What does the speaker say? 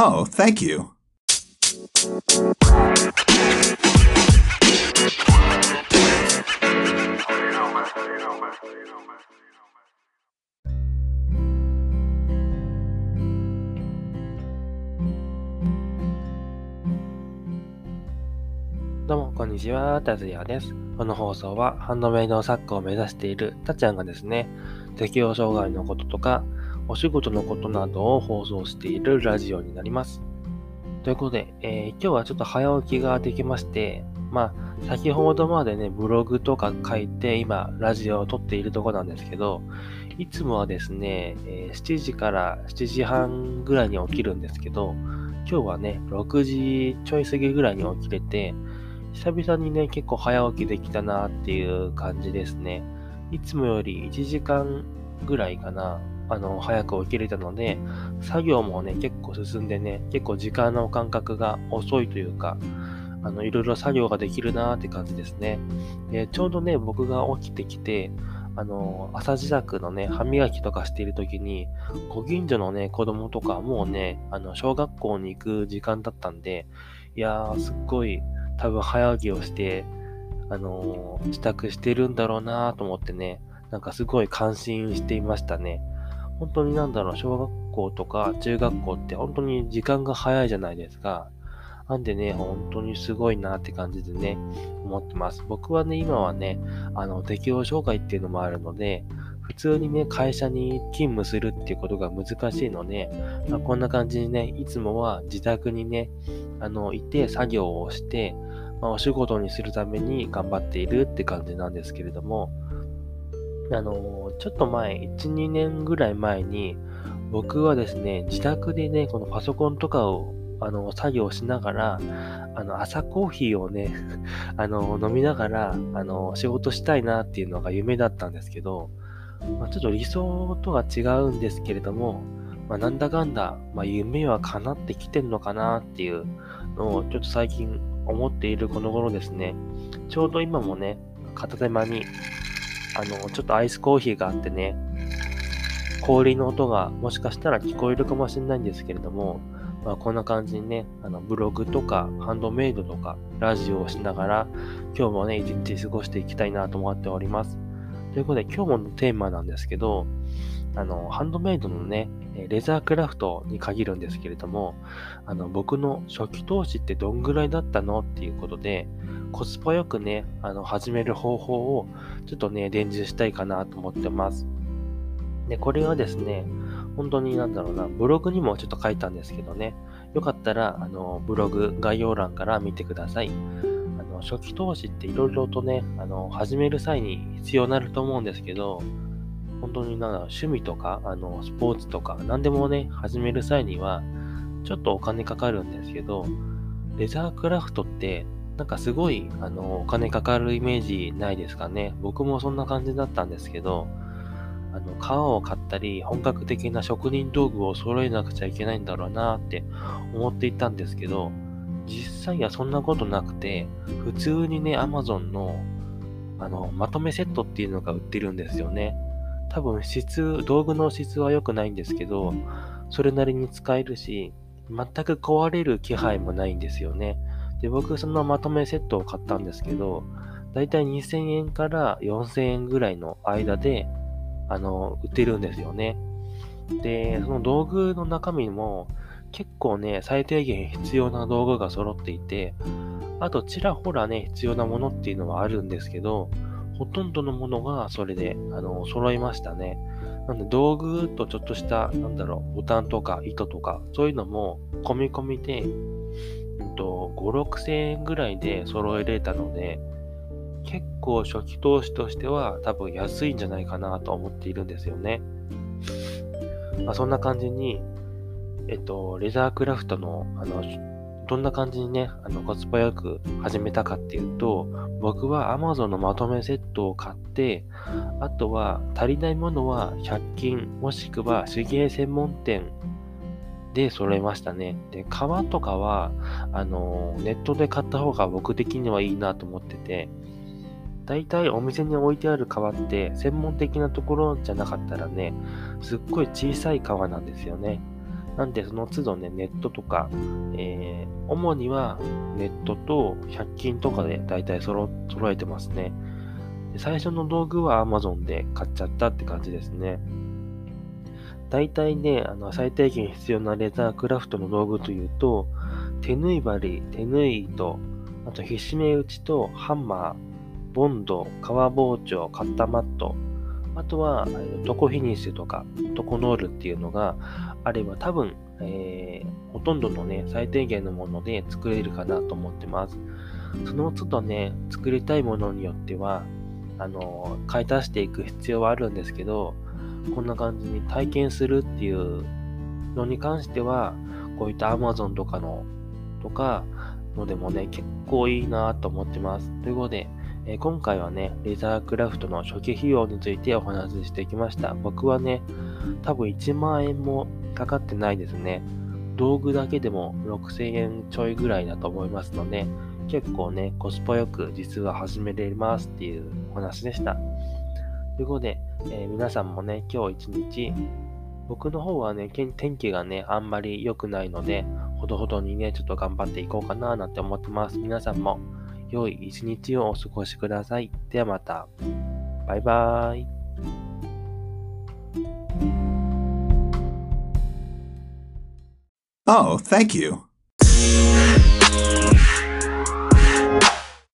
Oh, thank you. どうも、こんにちは。たずやです。この放送は、ハンドメイド作家を目指しているたちゃんがですね、適応障害のこととか、お仕事のことなどを放送しているラジオになります。ということで、えー、今日はちょっと早起きができまして、まあ、先ほどまでね、ブログとか書いて、今、ラジオを撮っているとこなんですけど、いつもはですね、えー、7時から7時半ぐらいに起きるんですけど、今日はね、6時ちょい過ぎぐらいに起きれて、久々にね、結構早起きできたなっていう感じですね。いつもより1時間ぐらいかな、あの、早く起きれたので、作業もね、結構進んでね、結構時間の感覚が遅いというか、あの、いろいろ作業ができるなーって感じですね。で、ちょうどね、僕が起きてきて、あの、朝自宅のね、歯磨きとかしている時に、ご近所のね、子供とかもうね、あの、小学校に行く時間だったんで、いやー、すっごい、多分早起きをして、あのー、支度してるんだろうなと思ってね、なんかすごい感心していましたね。本当になんだろう、小学校とか中学校って本当に時間が早いじゃないですか。なんでね、本当にすごいなって感じでね、思ってます。僕はね、今はね、あの、適応障害っていうのもあるので、普通にね、会社に勤務するっていうことが難しいので、まあ、こんな感じにね、いつもは自宅にね、あの、いて作業をして、まあ、お仕事にするために頑張っているって感じなんですけれども、あの、ちょっと前、1、2年ぐらい前に、僕はですね、自宅でね、このパソコンとかを、あの、作業しながら、あの、朝コーヒーをね、あの、飲みながら、あの、仕事したいなっていうのが夢だったんですけど、まあ、ちょっと理想とは違うんですけれども、まあ、なんだかんだ、まあ、夢は叶ってきてんのかなっていうのを、ちょっと最近思っているこの頃ですね、ちょうど今もね、片手間に、あの、ちょっとアイスコーヒーがあってね、氷の音がもしかしたら聞こえるかもしれないんですけれども、まあ、こんな感じにね、あのブログとかハンドメイドとかラジオをしながら、今日もね、一日過ごしていきたいなと思っております。ということで、今日ものテーマなんですけど、あの、ハンドメイドのね、レザークラフトに限るんですけれども、あの、僕の初期投資ってどんぐらいだったのっていうことで、コスパよくね、あの、始める方法を、ちょっとね、伝授したいかなと思ってます。で、これはですね、本当になんだろうな、ブログにもちょっと書いたんですけどね、よかったら、あの、ブログ概要欄から見てください。初期投資っていろいろとね、あの、始める際に必要になると思うんですけど、本当になんだ趣味とか、あの、スポーツとか、何でもね、始める際には、ちょっとお金かかるんですけど、レザークラフトって、なんかすごい、あの、お金かかるイメージないですかね。僕もそんな感じだったんですけど、あの、革を買ったり、本格的な職人道具を揃えなくちゃいけないんだろうなって思っていたんですけど、実際はそんなことなくて、普通にね、Amazon の、あの、まとめセットっていうのが売ってるんですよね。多分質、道具の質は良くないんですけど、それなりに使えるし、全く壊れる気配もないんですよね。で、僕そのまとめセットを買ったんですけど、だいたい2000円から4000円ぐらいの間で、あの、売ってるんですよね。で、その道具の中身も結構ね、最低限必要な道具が揃っていて、あとちらほらね、必要なものっていうのはあるんですけど、ほとんどのものがそれで、あの、揃いましたね。なんで道具とちょっとした、なんだろう、ボタンとか糸とか、そういうのも込み込みで、うんと、5、6千円ぐらいで揃えれたので、結構初期投資としては多分安いんじゃないかなと思っているんですよね。まあ、そんな感じに、えっと、レザークラフトの、あの、どんな感じにね、あの、コスパよく始めたかっていうと、僕は Amazon のまとめセットを買って、あとは足りないものは100均もしくは手芸専門店で揃えましたね。で、革とかは、あの、ネットで買った方が僕的にはいいなと思ってて、大体お店に置いてある革って専門的なところじゃなかったらね、すっごい小さい革なんですよね。なんでその都度ね、ネットとか、えー、主にはネットと100均とかで大体揃揃えてますね。で最初の道具は Amazon で買っちゃったって感じですね。大体ね、あの最低限必要なレザークラフトの道具というと、手縫い針、手縫い糸、あとひしめ打ちとハンマー、ボンド、革包丁、カッターマット、あとは、トコフィニッシュとか、トコノールっていうのがあれば多分、えー、ほとんどのね、最低限のもので作れるかなと思ってます。その都度ね、作りたいものによっては、あの、買い足していく必要はあるんですけど、こんな感じに体験するっていうのに関しては、こういった Amazon とかの、とかのでもね、結構いいなと思ってます。ということで、えー、今回はね、レザークラフトの初期費用についてお話ししてきました。僕はね、多分1万円もかかってないですね。道具だけでも6000円ちょいぐらいだと思いますので、結構ね、コスパよく実は始めれますっていうお話でした。ということで、えー、皆さんもね、今日一日、僕の方はね、天気がね、あんまり良くないので、ほどほどにね、ちょっと頑張っていこうかななんて思ってます。皆さんも良い一日をお過ごしください。ではまた。バイバーイ。Oh, thank you.